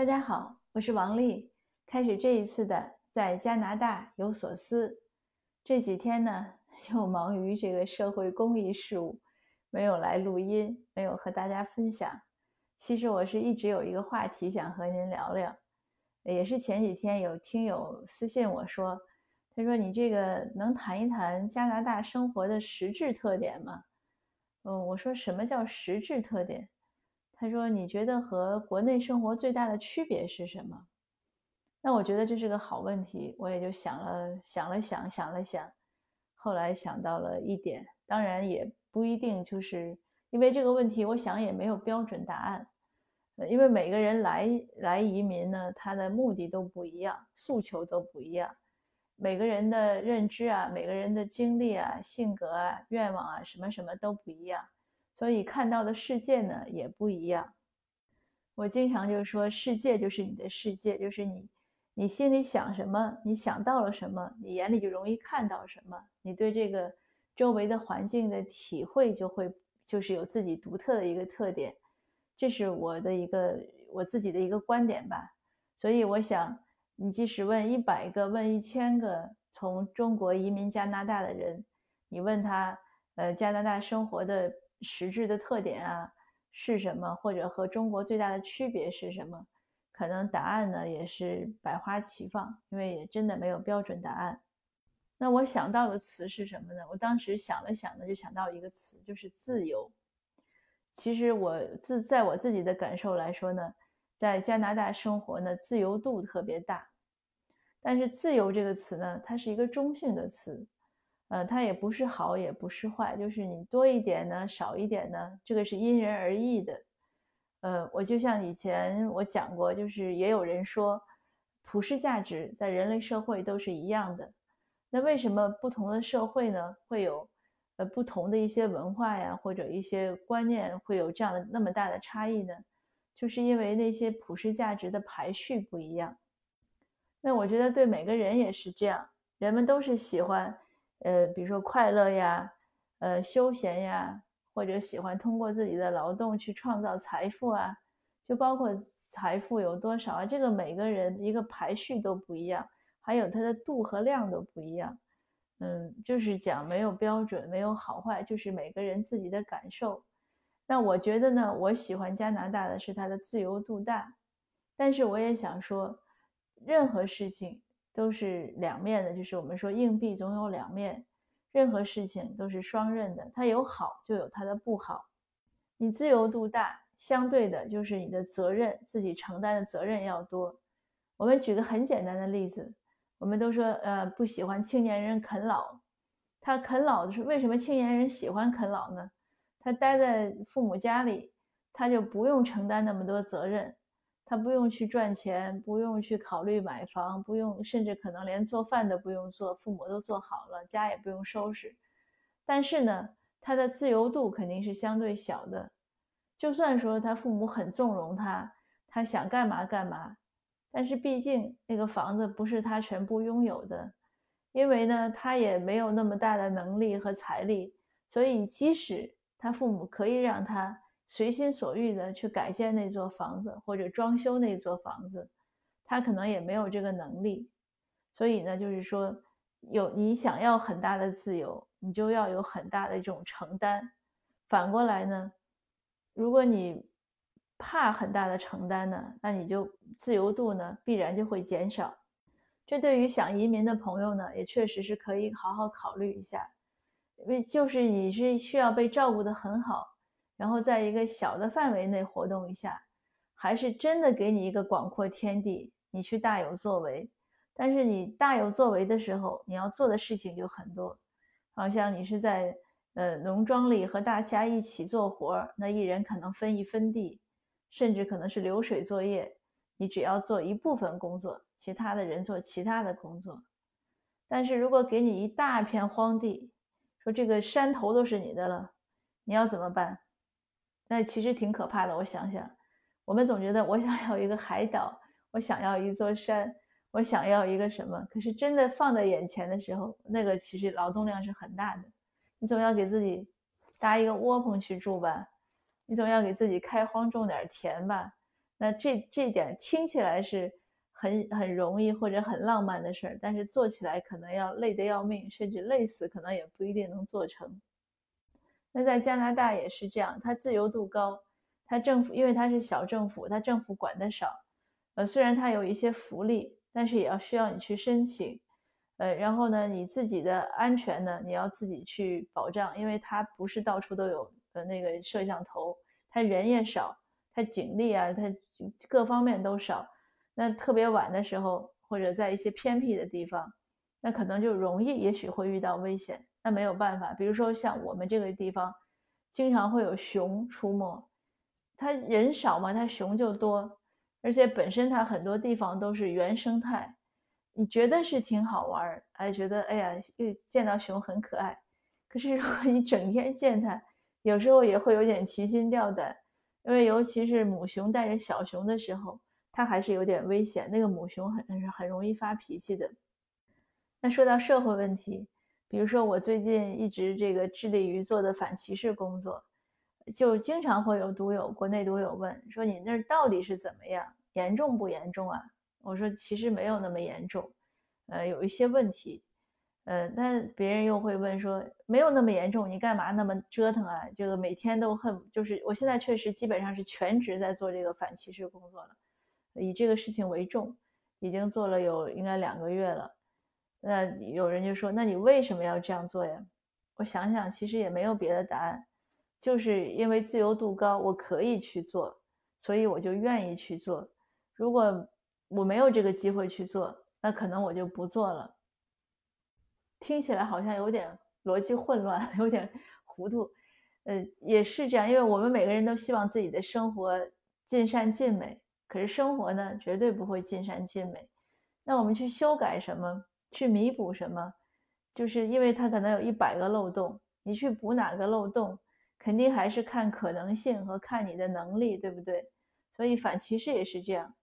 大家好，我是王丽。开始这一次的在加拿大有所思。这几天呢，又忙于这个社会公益事务，没有来录音，没有和大家分享。其实我是一直有一个话题想和您聊聊，也是前几天有听友私信我说，他说你这个能谈一谈加拿大生活的实质特点吗？嗯，我说什么叫实质特点？他说：“你觉得和国内生活最大的区别是什么？”那我觉得这是个好问题，我也就想了想了想想了想，后来想到了一点，当然也不一定，就是因为这个问题，我想也没有标准答案，因为每个人来来移民呢，他的目的都不一样，诉求都不一样，每个人的认知啊，每个人的经历啊，性格啊，愿望啊，什么什么都不一样。所以看到的世界呢也不一样。我经常就是说，世界就是你的世界，就是你，你心里想什么，你想到了什么，你眼里就容易看到什么，你对这个周围的环境的体会就会就是有自己独特的一个特点。这是我的一个我自己的一个观点吧。所以我想，你即使问一百个、问一千个从中国移民加拿大的人，你问他，呃，加拿大生活的。实质的特点啊是什么？或者和中国最大的区别是什么？可能答案呢也是百花齐放，因为也真的没有标准答案。那我想到的词是什么呢？我当时想了想呢，就想到一个词，就是自由。其实我自在我自己的感受来说呢，在加拿大生活呢，自由度特别大。但是自由这个词呢，它是一个中性的词。呃，它也不是好，也不是坏，就是你多一点呢，少一点呢，这个是因人而异的。呃，我就像以前我讲过，就是也有人说，普世价值在人类社会都是一样的。那为什么不同的社会呢，会有呃不同的一些文化呀，或者一些观念会有这样的那么大的差异呢？就是因为那些普世价值的排序不一样。那我觉得对每个人也是这样，人们都是喜欢。呃，比如说快乐呀，呃，休闲呀，或者喜欢通过自己的劳动去创造财富啊，就包括财富有多少啊，这个每个人一个排序都不一样，还有它的度和量都不一样。嗯，就是讲没有标准，没有好坏，就是每个人自己的感受。那我觉得呢，我喜欢加拿大的是它的自由度大，但是我也想说，任何事情。都是两面的，就是我们说硬币总有两面，任何事情都是双刃的，它有好就有它的不好。你自由度大，相对的就是你的责任，自己承担的责任要多。我们举个很简单的例子，我们都说呃不喜欢青年人啃老，他啃老的是为什么青年人喜欢啃老呢？他待在父母家里，他就不用承担那么多责任。他不用去赚钱，不用去考虑买房，不用，甚至可能连做饭都不用做，父母都做好了，家也不用收拾。但是呢，他的自由度肯定是相对小的。就算说他父母很纵容他，他想干嘛干嘛，但是毕竟那个房子不是他全部拥有的，因为呢，他也没有那么大的能力和财力，所以即使他父母可以让他。随心所欲的去改建那座房子或者装修那座房子，他可能也没有这个能力。所以呢，就是说，有你想要很大的自由，你就要有很大的这种承担。反过来呢，如果你怕很大的承担呢，那你就自由度呢必然就会减少。这对于想移民的朋友呢，也确实是可以好好考虑一下，因为就是你是需要被照顾的很好。然后在一个小的范围内活动一下，还是真的给你一个广阔天地，你去大有作为。但是你大有作为的时候，你要做的事情就很多，好像你是在呃农庄里和大家一起做活，那一人可能分一分地，甚至可能是流水作业，你只要做一部分工作，其他的人做其他的工作。但是如果给你一大片荒地，说这个山头都是你的了，你要怎么办？那其实挺可怕的。我想想，我们总觉得我想要一个海岛，我想要一座山，我想要一个什么？可是真的放在眼前的时候，那个其实劳动量是很大的。你总要给自己搭一个窝棚去住吧，你总要给自己开荒种点田吧，那这这点听起来是很很容易或者很浪漫的事儿，但是做起来可能要累得要命，甚至累死，可能也不一定能做成。那在加拿大也是这样，它自由度高，它政府因为它是小政府，它政府管的少，呃，虽然它有一些福利，但是也要需要你去申请，呃，然后呢，你自己的安全呢，你要自己去保障，因为它不是到处都有呃那个摄像头，它人也少，它警力啊，它。各方面都少，那特别晚的时候，或者在一些偏僻的地方，那可能就容易，也许会遇到危险。那没有办法，比如说像我们这个地方，经常会有熊出没，它人少嘛，它熊就多，而且本身它很多地方都是原生态，你觉得是挺好玩儿，哎，觉得哎呀，又见到熊很可爱。可是如果你整天见它，有时候也会有点提心吊胆。因为尤其是母熊带着小熊的时候，它还是有点危险。那个母熊很很容易发脾气的。那说到社会问题，比如说我最近一直这个致力于做的反歧视工作，就经常会有读友、国内读友问说：“你那儿到底是怎么样？严重不严重啊？”我说：“其实没有那么严重，呃，有一些问题。”呃，但别人又会问说，没有那么严重，你干嘛那么折腾啊？这个每天都恨，就是我现在确实基本上是全职在做这个反歧视工作了，以这个事情为重，已经做了有应该两个月了。那有人就说，那你为什么要这样做呀？我想想，其实也没有别的答案，就是因为自由度高，我可以去做，所以我就愿意去做。如果我没有这个机会去做，那可能我就不做了。听起来好像有点逻辑混乱，有点糊涂，呃，也是这样，因为我们每个人都希望自己的生活尽善尽美，可是生活呢，绝对不会尽善尽美。那我们去修改什么，去弥补什么，就是因为它可能有一百个漏洞，你去补哪个漏洞，肯定还是看可能性和看你的能力，对不对？所以反歧视也是这样，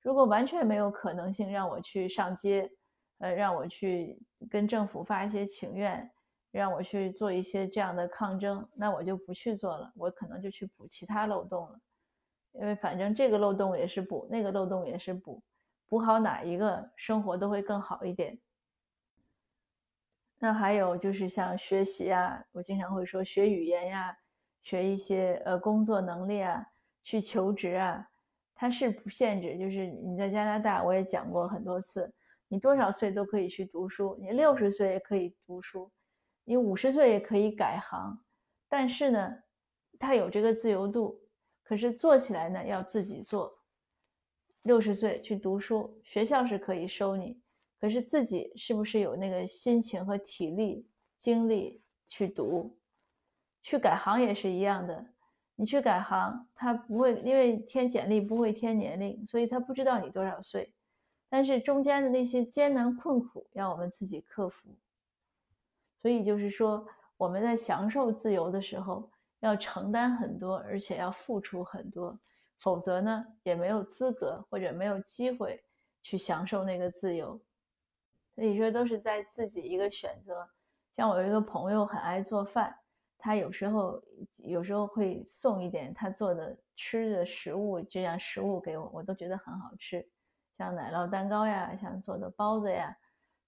如果完全没有可能性让我去上街。呃，让我去跟政府发一些请愿，让我去做一些这样的抗争，那我就不去做了，我可能就去补其他漏洞了，因为反正这个漏洞也是补，那个漏洞也是补，补好哪一个，生活都会更好一点。那还有就是像学习啊，我经常会说学语言呀，学一些呃工作能力啊，去求职啊，它是不限制，就是你在加拿大，我也讲过很多次。你多少岁都可以去读书，你六十岁也可以读书，你五十岁也可以改行，但是呢，它有这个自由度，可是做起来呢要自己做。六十岁去读书，学校是可以收你，可是自己是不是有那个心情和体力、精力去读？去改行也是一样的，你去改行，他不会因为填简历不会填年龄，所以他不知道你多少岁。但是中间的那些艰难困苦要我们自己克服，所以就是说我们在享受自由的时候要承担很多，而且要付出很多，否则呢也没有资格或者没有机会去享受那个自由。所以说都是在自己一个选择。像我有一个朋友很爱做饭，他有时候有时候会送一点他做的吃的食物，这样食物给我，我都觉得很好吃。像奶酪蛋糕呀，像做的包子呀，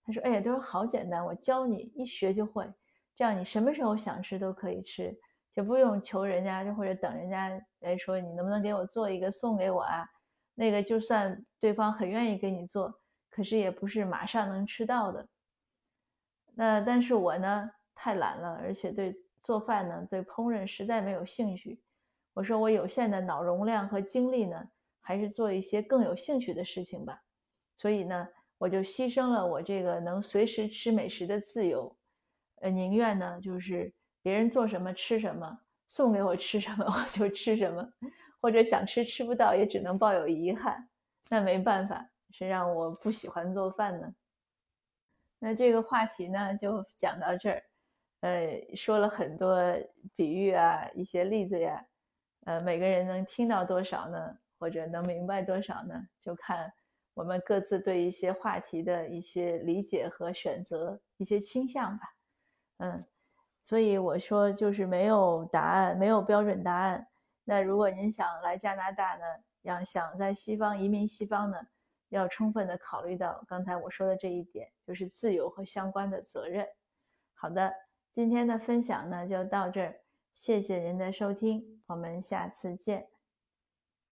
他说：“哎呀，都是好简单，我教你，一学就会。这样你什么时候想吃都可以吃，就不用求人家或者等人家来说你能不能给我做一个送给我啊？那个就算对方很愿意给你做，可是也不是马上能吃到的。那但是我呢太懒了，而且对做饭呢，对烹饪实在没有兴趣。我说我有限的脑容量和精力呢。”还是做一些更有兴趣的事情吧，所以呢，我就牺牲了我这个能随时吃美食的自由，呃，宁愿呢就是别人做什么吃什么，送给我吃什么我就吃什么，或者想吃吃不到也只能抱有遗憾。那没办法，谁让我不喜欢做饭呢？那这个话题呢就讲到这儿，呃，说了很多比喻啊，一些例子呀，呃，每个人能听到多少呢？或者能明白多少呢？就看我们各自对一些话题的一些理解和选择，一些倾向吧。嗯，所以我说就是没有答案，没有标准答案。那如果您想来加拿大呢，要想在西方移民西方呢，要充分的考虑到刚才我说的这一点，就是自由和相关的责任。好的，今天的分享呢就到这儿，谢谢您的收听，我们下次见。